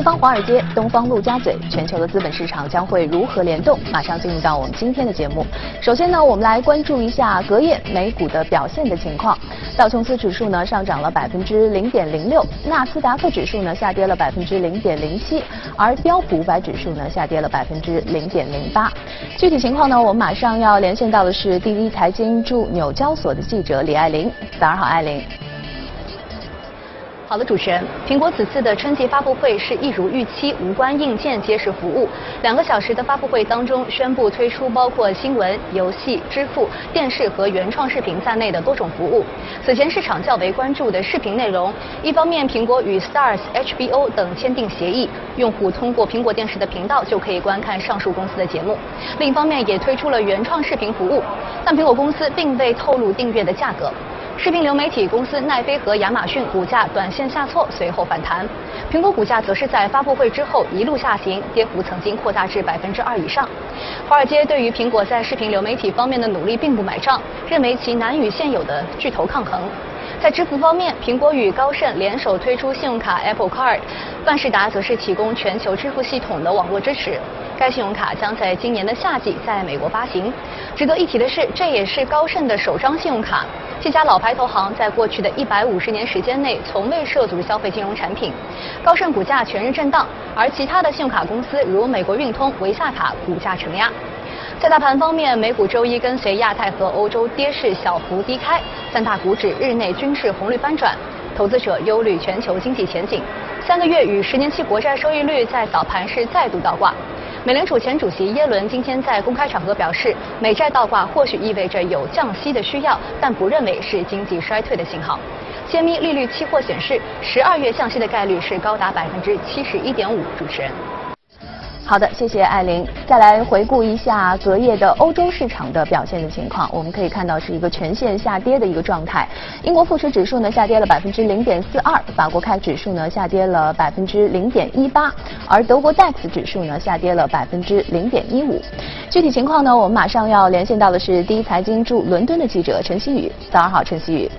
西方华尔街、东方陆家嘴，全球的资本市场将会如何联动？马上进入到我们今天的节目。首先呢，我们来关注一下隔夜美股的表现的情况。道琼斯指数呢上涨了百分之零点零六，纳斯达克指数呢下跌了百分之零点零七，而标普五百指数呢下跌了百分之零点零八。具体情况呢，我们马上要连线到的是第一财经驻纽交所的记者李爱玲。早上好，爱玲。好的，主持人，苹果此次的春季发布会是一如预期，无关硬件皆是服务。两个小时的发布会当中，宣布推出包括新闻、游戏、支付、电视和原创视频在内的多种服务。此前市场较为关注的视频内容，一方面苹果与 Stars、HBO 等签订协议，用户通过苹果电视的频道就可以观看上述公司的节目；另一方面也推出了原创视频服务，但苹果公司并未透露订阅的价格。视频流媒体公司奈飞和亚马逊股价短线下挫，随后反弹。苹果股价则是在发布会之后一路下行，跌幅曾经扩大至百分之二以上。华尔街对于苹果在视频流媒体方面的努力并不买账，认为其难与现有的巨头抗衡。在支付方面，苹果与高盛联手推出信用卡 Apple Card，万事达则是提供全球支付系统的网络支持。该信用卡将在今年的夏季在美国发行。值得一提的是，这也是高盛的首张信用卡。这家老牌投行在过去的一百五十年时间内，从未涉足消费金融产品。高盛股价全日震荡，而其他的信用卡公司如美国运通、维萨卡股价承压。在大盘方面，美股周一跟随亚太和欧洲跌势小幅低开，三大股指日内均是红绿翻转，投资者忧虑全球经济前景。三个月与十年期国债收益率在早盘是再度倒挂。美联储前主席耶伦今天在公开场合表示，美债倒挂或许意味着有降息的需要，但不认为是经济衰退的信号。揭秘利率期货显示，十二月降息的概率是高达百分之七十一点五。主持人。好的，谢谢艾琳。再来回顾一下隔夜的欧洲市场的表现的情况，我们可以看到是一个全线下跌的一个状态。英国富时指数呢下跌了百分之零点四二，法国开指数呢下跌了百分之零点一八，而德国 DAX 指数呢下跌了百分之零点一五。具体情况呢，我们马上要连线到的是第一财经驻伦敦的记者陈希宇。早上好，陈希宇。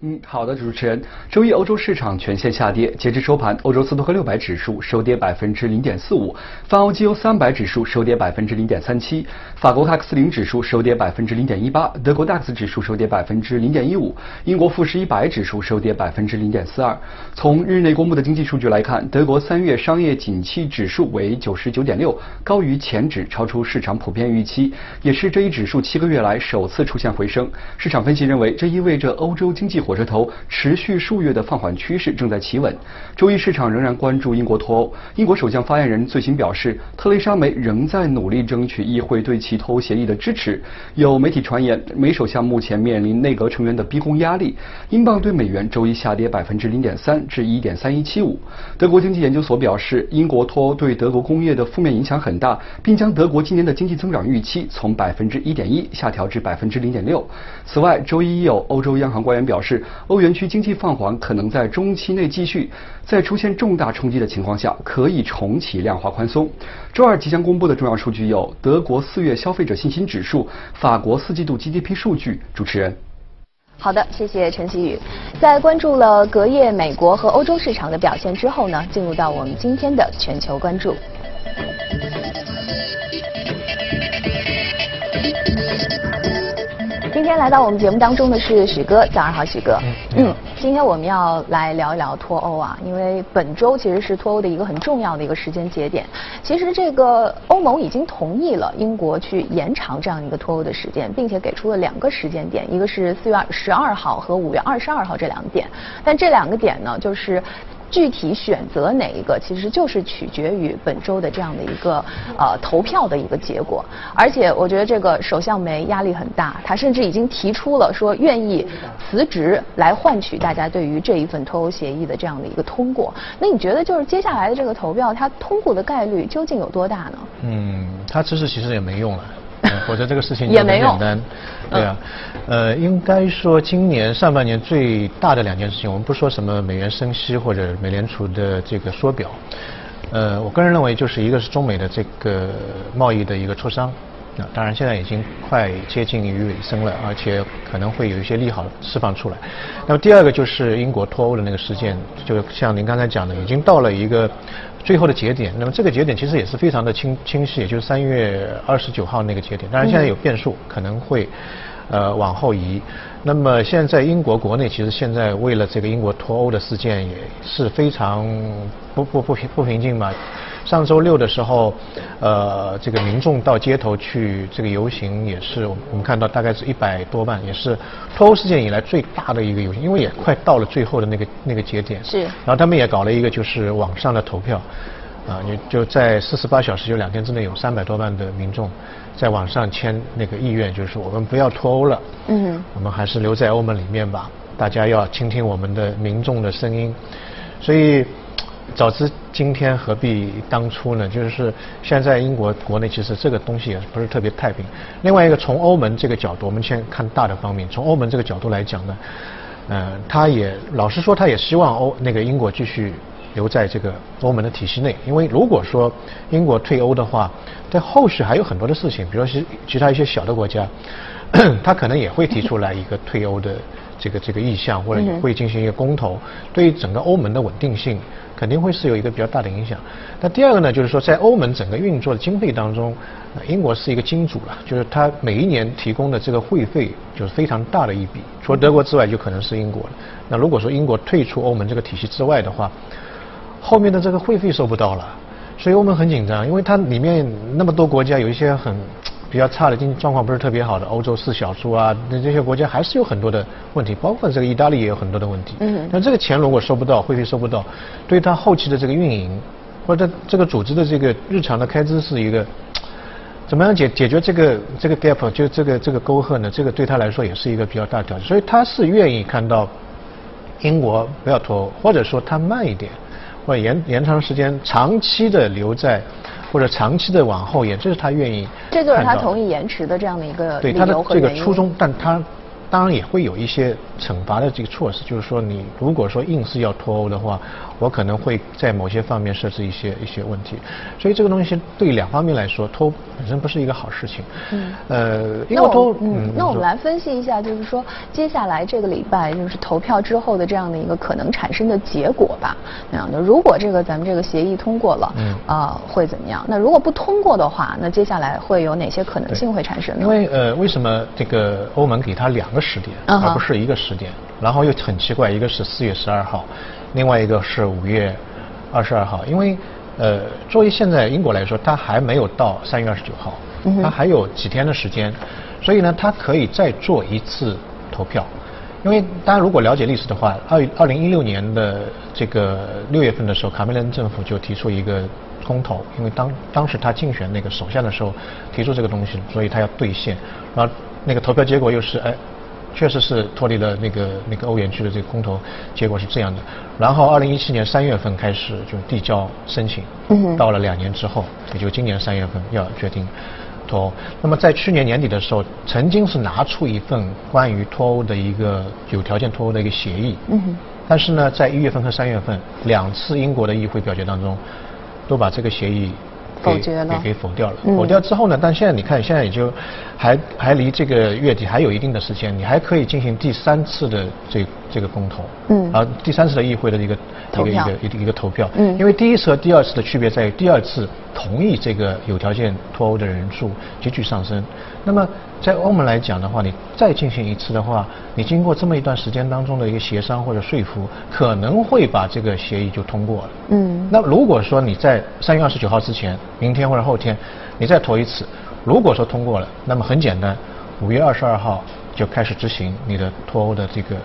嗯，好的，主持人。周一欧洲市场全线下跌，截至收盘，欧洲斯托克六百指数收跌百分之零点四五，泛欧绩优三百指数收跌百分之零点三七，法国 CAC 四零指数收跌百分之零点一八，德国 DAX 指数收跌百分之零点一五，英国富时一百指数收跌百分之零点四二。从日内公布的经济数据来看，德国三月商业景气指数为九十九点六，高于前值，超出市场普遍预期，也是这一指数七个月来首次出现回升。市场分析认为，这意味着欧洲经济。火车头持续数月的放缓趋势正在企稳。周一市场仍然关注英国脱欧。英国首相发言人最新表示，特蕾莎梅仍在努力争取议会对其脱欧协议的支持。有媒体传言，梅首相目前面临内阁成员的逼宫压力。英镑对美元周一下跌百分之零点三至一点三一七五。德国经济研究所表示，英国脱欧对德国工业的负面影响很大，并将德国今年的经济增长预期从百分之一点一下调至百分之零点六。此外，周一有欧洲央行官员表示。欧元区经济放缓可能在中期内继续，在出现重大冲击的情况下，可以重启量化宽松。周二即将公布的重要数据有德国四月消费者信心指数、法国四季度 GDP 数据。主持人，好的，谢谢陈希宇。在关注了隔夜美国和欧洲市场的表现之后呢，进入到我们今天的全球关注。天来到我们节目当中的是许哥，早上好，许哥。嗯，今天我们要来聊一聊脱欧啊，因为本周其实是脱欧的一个很重要的一个时间节点。其实这个欧盟已经同意了英国去延长这样一个脱欧的时间，并且给出了两个时间点，一个是四月十二号和五月二十二号这两点。但这两个点呢，就是。具体选择哪一个，其实就是取决于本周的这样的一个呃投票的一个结果。而且我觉得这个首相梅压力很大，他甚至已经提出了说愿意辞职来换取大家对于这一份脱欧协议的这样的一个通过。那你觉得就是接下来的这个投票，它通过的概率究竟有多大呢？嗯，他辞职其实也没用了。否则这个事情也没简单，对啊，呃，应该说今年上半年最大的两件事情，我们不说什么美元升息或者美联储的这个缩表，呃，我个人认为就是一个是中美的这个贸易的一个磋商，那当然现在已经快接近于尾声了，而且可能会有一些利好释放出来。那么第二个就是英国脱欧的那个事件，就像您刚才讲的，已经到了一个最后的节点。那么这个节点其实也是非常的清清晰，也就是三月二十九号那个节点。当然现在有变数，可能会呃往后移。那么现在英国国内其实现在为了这个英国脱欧的事件也是非常不不不平不平静嘛。上周六的时候，呃，这个民众到街头去这个游行，也是我们看到大概是一百多万，也是脱欧事件以来最大的一个游行，因为也快到了最后的那个那个节点。是。然后他们也搞了一个就是网上的投票，啊，你就在四十八小时就两天之内有三百多万的民众在网上签那个意愿，就是我们不要脱欧了，嗯，我们还是留在欧盟里面吧，大家要倾听我们的民众的声音，所以。早知今天何必当初呢？就是现在英国国内其实这个东西也不是特别太平。另外一个从欧盟这个角度，我们先看大的方面。从欧盟这个角度来讲呢，呃，他也老实说，他也希望欧那个英国继续留在这个欧盟的体系内。因为如果说英国退欧的话，在后续还有很多的事情，比如说其他一些小的国家，他可能也会提出来一个退欧的这个这个意向，或者会进行一个公投，对于整个欧盟的稳定性。肯定会是有一个比较大的影响。那第二个呢，就是说在欧盟整个运作的经费当中，英国是一个金主了，就是它每一年提供的这个会费就是非常大的一笔。除了德国之外，就可能是英国了。那如果说英国退出欧盟这个体系之外的话，后面的这个会费收不到了，所以欧盟很紧张，因为它里面那么多国家，有一些很。比较差的经济状况不是特别好的欧洲四小猪啊，那这些国家还是有很多的问题，包括这个意大利也有很多的问题。嗯。那这个钱如果收不到，会费收不到，对他后期的这个运营，或者这个组织的这个日常的开支是一个，怎么样解解决这个这个 gap 就这个这个沟壑呢？这个对他来说也是一个比较大的挑战。所以他是愿意看到英国不要脱欧，或者说他慢一点，或者延延长时间，长期的留在。或者长期的往后延，这是他愿意。这就是他同意延迟的这样的一个对他的这个初衷，但他。当然也会有一些惩罚的这个措施，就是说你如果说硬是要脱欧的话，我可能会在某些方面设置一些一些问题。所以这个东西对两方面来说，脱本身不是一个好事情。嗯。呃，那我嗯，那我们来分析一下，就是说接下来这个礼拜就是投票之后的这样的一个可能产生的结果吧。那样的，如果这个咱们这个协议通过了，嗯，啊会怎么样？那如果不通过的话，那接下来会有哪些可能性会产生？因为呃，为什么这个欧盟给他两个？时点，而不是一个时点，然后又很奇怪，一个是四月十二号，另外一个是五月二十二号，因为呃，作为现在英国来说，它还没有到三月二十九号，它还有几天的时间，所以呢，它可以再做一次投票，因为大家如果了解历史的话，二二零一六年的这个六月份的时候，卡梅伦政府就提出一个公投，因为当当时他竞选那个首相的时候提出这个东西，所以他要兑现，然后。那个投票结果又是哎，确实是脱离了那个那个欧元区的这个公投，结果是这样的。然后二零一七年三月份开始就递交申请，到了两年之后，也就今年三月份要决定脱欧。那么在去年年底的时候，曾经是拿出一份关于脱欧的一个有条件脱欧的一个协议，但是呢，在一月份和三月份两次英国的议会表决当中，都把这个协议。否决了，给否掉了。否掉之后呢？但现在你看，现在也就还还离这个月底还有一定的时间，你还可以进行第三次的这这个公投。嗯。啊，第三次的议会的一个一个一个一个一个投票。嗯。因为第一次和第二次的区别在于，第二次同意这个有条件脱欧的人数急剧上升。那么在欧盟来讲的话，你再进行一次的话，你经过这么一段时间当中的一个协商或者说服，可能会把这个协议就通过了。嗯。那如果说你在三月二十九号之前，明天或者后天，你再投一次，如果说通过了，那么很简单，五月二十二号就开始执行你的脱欧的这个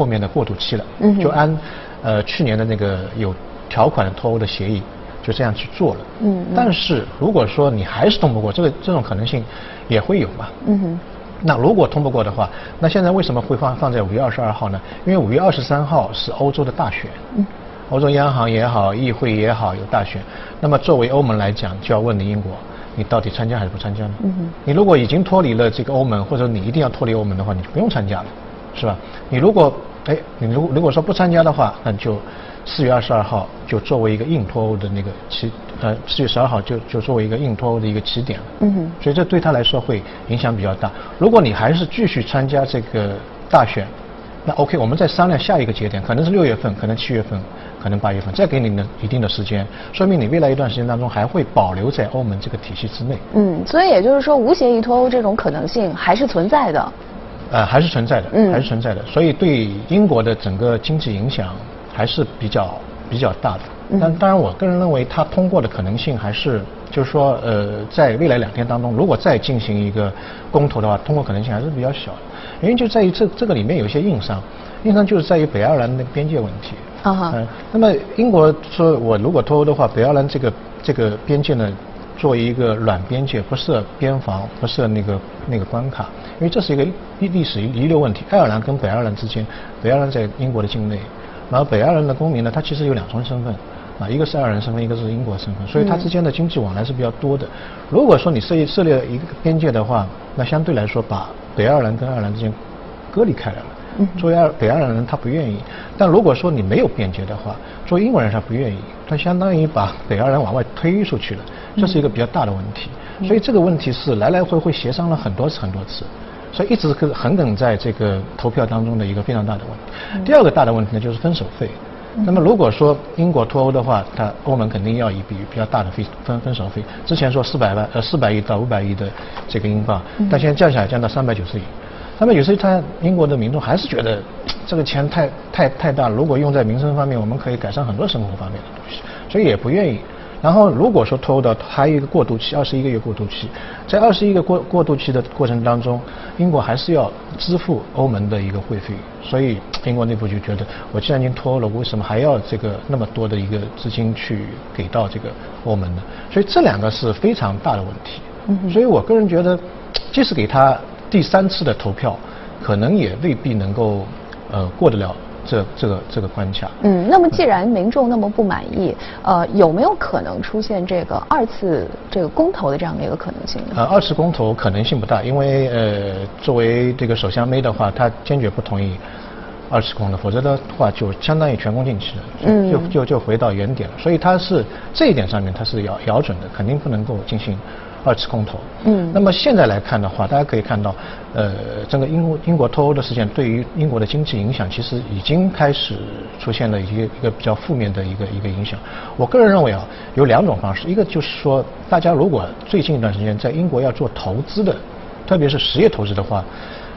后面的过渡期了。嗯。就按呃去年的那个有条款的脱欧的协议。就这样去做了，嗯，但是如果说你还是通不过，这个这种可能性也会有嘛，嗯哼，那如果通不过的话，那现在为什么会放放在五月二十二号呢？因为五月二十三号是欧洲的大选，嗯，欧洲央行也好，议会也好有大选，那么作为欧盟来讲，就要问你英国，你到底参加还是不参加呢？嗯哼，你如果已经脱离了这个欧盟，或者你一定要脱离欧盟的话，你就不用参加了，是吧？你如果哎，你如如果说不参加的话，那就四月二十二号就作为一个硬脱欧的那个起，呃，四月十二号就就作为一个硬脱欧的一个起点了。嗯哼。所以这对他来说会影响比较大。如果你还是继续参加这个大选，那 OK，我们再商量下一个节点，可能是六月份，可能七月份，可能八月份，再给你们一定的时间，说明你未来一段时间当中还会保留在欧盟这个体系之内。嗯，所以也就是说，无协议脱欧这种可能性还是存在的。呃，还是存在的，嗯，还是存在的。所以对英国的整个经济影响还是比较比较大的。但当然，我个人认为它通过的可能性还是，就是说，呃，在未来两天当中，如果再进行一个公投的话，通过可能性还是比较小的。原因就在于这这个里面有一些硬伤，硬伤就是在于北爱尔兰那个边界问题。啊哈。嗯，那么英国说我如果脱欧的话，北爱尔兰这个这个边界呢？作为一个软边界，不设边防，不设那个那个关卡，因为这是一个历历史遗留问题。爱尔兰跟北爱尔兰之间，北爱尔兰在英国的境内，然后北爱尔兰的公民呢，他其实有两重身份，啊，一个是爱尔兰身份，一个是英国身份，所以它之间的经济往来是比较多的。如果说你设设立一个边界的话，那相对来说把北爱尔兰跟爱尔兰之间割离开来了。作为爱北爱尔兰人，他不愿意；但如果说你没有边界的话，作为英国人他不愿意，他相当于把北爱尔兰往外推出去了，这是一个比较大的问题。所以这个问题是来来回回协商了很多次很多次，所以一直是横亘在这个投票当中的一个非常大的问题。第二个大的问题呢，就是分手费。那么如果说英国脱欧的话，它欧盟肯定要一笔比较大的费分分手费。之前说四百万呃四百亿到五百亿的这个英镑，但现在降下来降到三百九十亿。那么有时候他英国的民众还是觉得 这个钱太太太大了，如果用在民生方面，我们可以改善很多生活方面的东西，所以也不愿意。然后如果说脱欧的还有一个过渡期，二十一个月过渡期，在二十一个过过渡期的过程当中，英国还是要支付欧盟的一个会费，所以英国内部就觉得，我既然已经脱欧了，为什么还要这个那么多的一个资金去给到这个欧盟呢？所以这两个是非常大的问题。所以我个人觉得，即使给他。第三次的投票，可能也未必能够呃过得了这这个这个关卡。嗯，那么既然民众那么不满意，呃，有没有可能出现这个二次这个公投的这样的一个可能性呢？呃，二次公投可能性不大，因为呃，作为这个首相梅的话，他坚决不同意二次公投，否则的话就相当于全功尽弃了，就就就回到原点了。所以他是这一点上面他是要摇准的，肯定不能够进行。二次公投，嗯，那么现在来看的话，大家可以看到，呃，整个英国英国脱欧的事件对于英国的经济影响，其实已经开始出现了一个一个比较负面的一个一个影响。我个人认为啊，有两种方式，一个就是说，大家如果最近一段时间在英国要做投资的，特别是实业投资的话。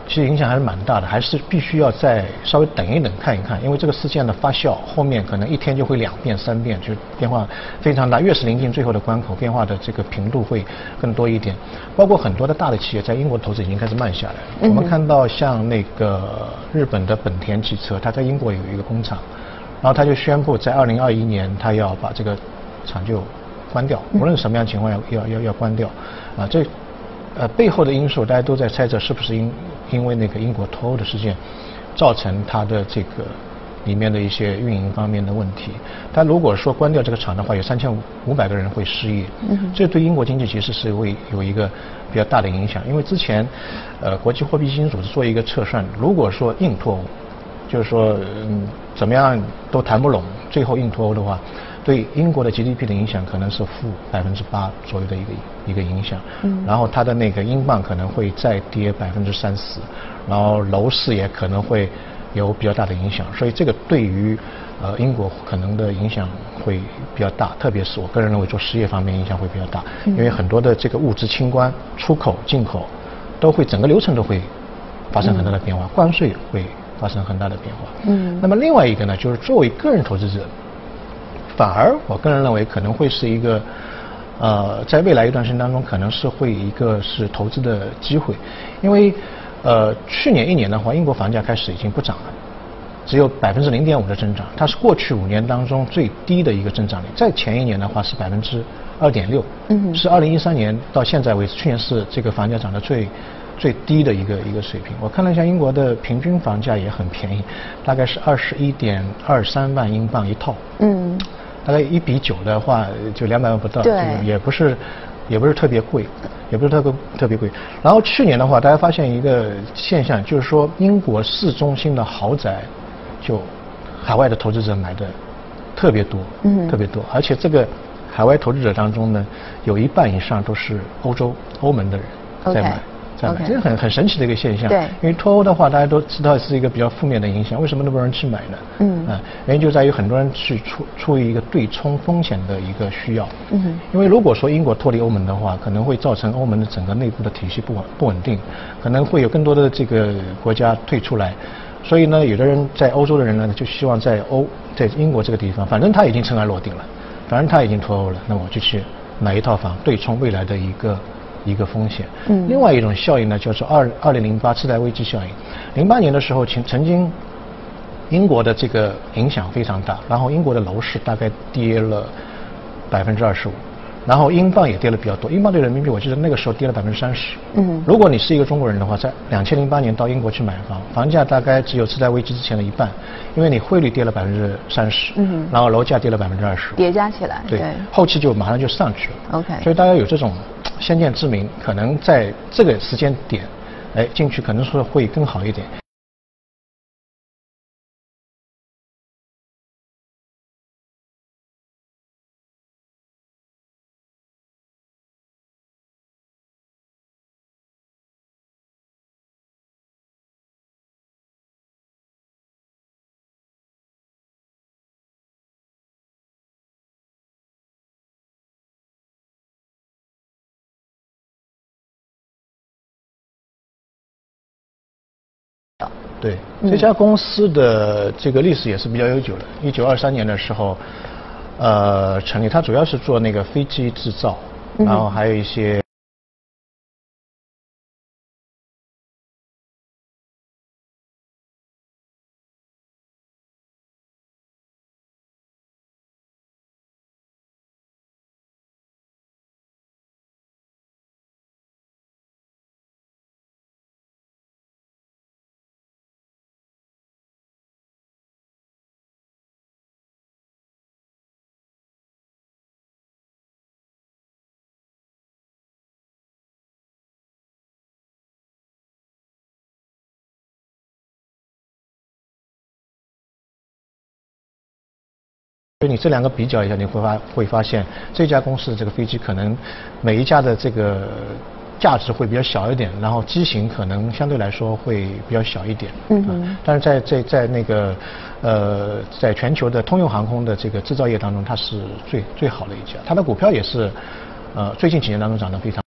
其实影响还是蛮大的，还是必须要再稍微等一等看一看，因为这个事件的发酵，后面可能一天就会两变三变，就变化非常大。越是临近最后的关口，变化的这个频度会更多一点。包括很多的大的企业在英国投资已经开始慢下来。我们看到像那个日本的本田汽车，它在英国有一个工厂，然后它就宣布在二零二一年它要把这个厂就关掉，无论什么样情况要要要要关掉。啊，这呃背后的因素大家都在猜测是不是因。因为那个英国脱欧的事件，造成它的这个里面的一些运营方面的问题。但如果说关掉这个厂的话，有三千五百个人会失业。这对英国经济其实是会有一个比较大的影响。因为之前，呃，国际货币基金组织做一个测算，如果说硬脱欧，就是说嗯怎么样都谈不拢，最后硬脱欧的话。对英国的 GDP 的影响可能是负百分之八左右的一个一个影响，嗯，然后它的那个英镑可能会再跌百分之三十，然后楼市也可能会有比较大的影响，所以这个对于呃英国可能的影响会比较大，特别是我个人认为做实业方面影响会比较大，因为很多的这个物资清关、出口、进口都会整个流程都会发生很大的变化，关税会发生很大的变化，嗯，那么另外一个呢，就是作为个人投资者。反而，我个人认为可能会是一个，呃，在未来一段时间当中，可能是会一个是投资的机会，因为，呃，去年一年的话，英国房价开始已经不涨了，只有百分之零点五的增长，它是过去五年当中最低的一个增长率。在前一年的话是百分之二点六，嗯，是二零一三年到现在为止，去年是这个房价涨得最最低的一个一个水平。我看了一下英国的平均房价也很便宜，大概是二十一点二三万英镑一套，嗯。大概一比九的话，就两百万不到，也不是，也不是特别贵，也不是特别特别贵。然后去年的话，大家发现一个现象，就是说英国市中心的豪宅，就海外的投资者买的特别多，嗯，特别多，而且这个海外投资者当中呢，有一半以上都是欧洲、欧盟的人在买。这是很很神奇的一个现象。对。因为脱欧的话，大家都知道是一个比较负面的影响。为什么那么多人去买呢？嗯。啊，原因就在于很多人去出出于一个对冲风险的一个需要。嗯。因为如果说英国脱离欧盟的话，可能会造成欧盟的整个内部的体系不稳不稳定，可能会有更多的这个国家退出来。所以呢，有的人在欧洲的人呢，就希望在欧在英国这个地方，反正他已经尘埃落定了，反正他已经脱欧了，那我就去买一套房，对冲未来的一个。一个风险，嗯，另外一种效应呢，叫做二二零零八次贷危机效应。零八年的时候，曾曾经英国的这个影响非常大，然后英国的楼市大概跌了百分之二十五。然后英镑也跌了比较多，英镑对人民币我记得那个时候跌了百分之三十。嗯。如果你是一个中国人的话，在两千零八年到英国去买房，房价大概只有次贷危机之前的一半，因为你汇率跌了百分之三十。嗯。然后楼价跌了百分之二十。叠加起来。对。后期就马上就上去了。OK。所以大家有这种先见之明，可能在这个时间点，哎，进去可能说会更好一点。对，这家公司的这个历史也是比较悠久的。一九二三年的时候，呃，成立，它主要是做那个飞机制造，然后还有一些。所以你这两个比较一下，你会发会发现这家公司的这个飞机可能每一家的这个价值会比较小一点，然后机型可能相对来说会比较小一点。嗯嗯。但是在在在那个呃，在全球的通用航空的这个制造业当中，它是最最好的一家，它的股票也是呃最近几年当中涨得非常。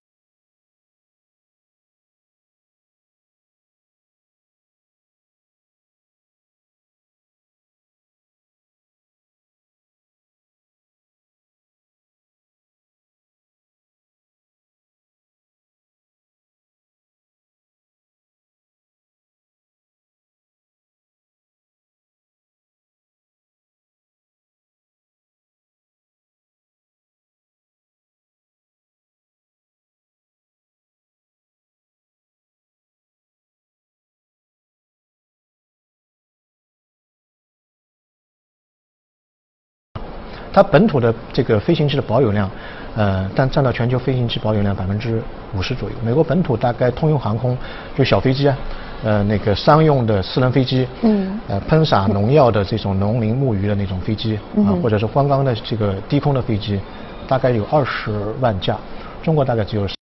它本土的这个飞行器的保有量，呃，但占到全球飞行器保有量百分之五十左右。美国本土大概通用航空就小飞机啊，呃，那个商用的私人飞机，嗯，呃，喷洒农药的这种农林牧渔的那种飞机啊，或者是观光的这个低空的飞机，大概有二十万架，中国大概只有。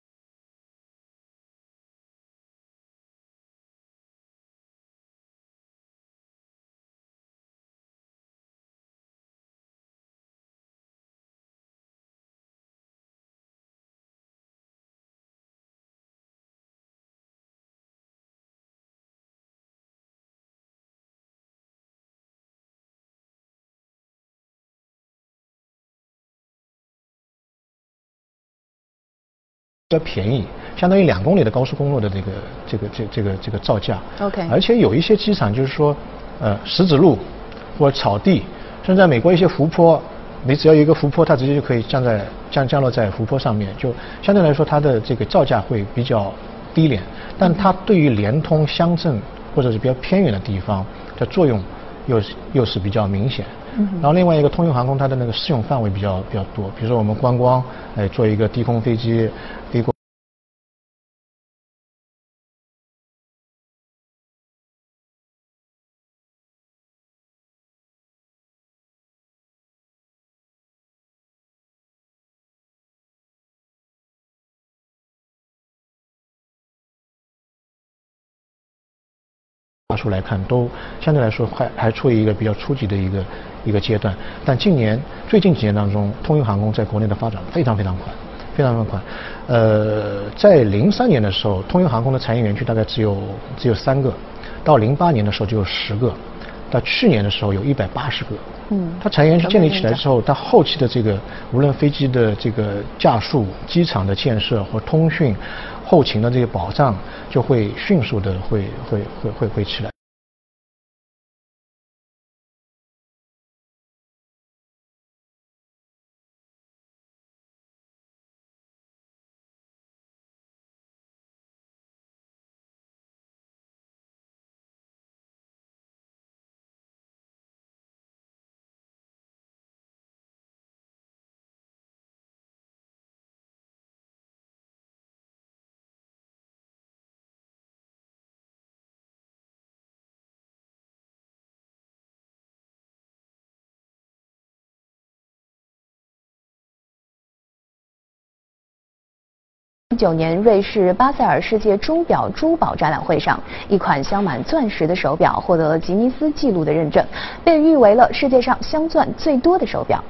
较便宜，相当于两公里的高速公路的这个这个这这个这个造价。OK。而且有一些机场就是说，呃，石子路或者草地，甚至在美国一些湖泊，你只要有一个湖泊，它直接就可以降在降降落在湖泊上面，就相对来说它的这个造价会比较低廉，但它对于连通乡镇或者是比较偏远的地方的作用又是又是比较明显。然后另外一个通用航空，它的那个适用范围比较比较多，比如说我们观光，哎，做一个低空飞机飞过。发出来看，都相对来说还还处于一个比较初级的一个一个阶段。但近年最近几年当中，通用航空在国内的发展非常非常快，非常非常快。呃，在零三年的时候，通用航空的产业园区大概只有只有三个，到零八年的时候就有十个，到去年的时候有一百八十个。嗯，它产业园区建立起来之后，它后期的这个无论飞机的这个架数、机场的建设或通讯。后勤的这个保障就会迅速的会会会会会起来。九年瑞士巴塞尔世界钟表珠宝展览会上，一款镶满钻石的手表获得了吉尼斯纪录的认证，被誉为了世界上镶钻最多的手表。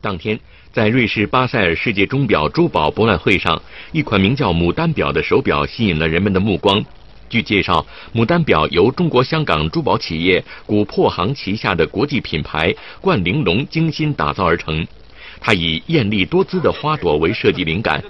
当天，在瑞士巴塞尔世界钟表珠宝博览会上，一款名叫牡丹表的手表吸引了人们的目光。据介绍，牡丹表由中国香港珠宝企业古珀行旗下的国际品牌冠玲珑精心打造而成，它以艳丽多姿的花朵为设计灵感。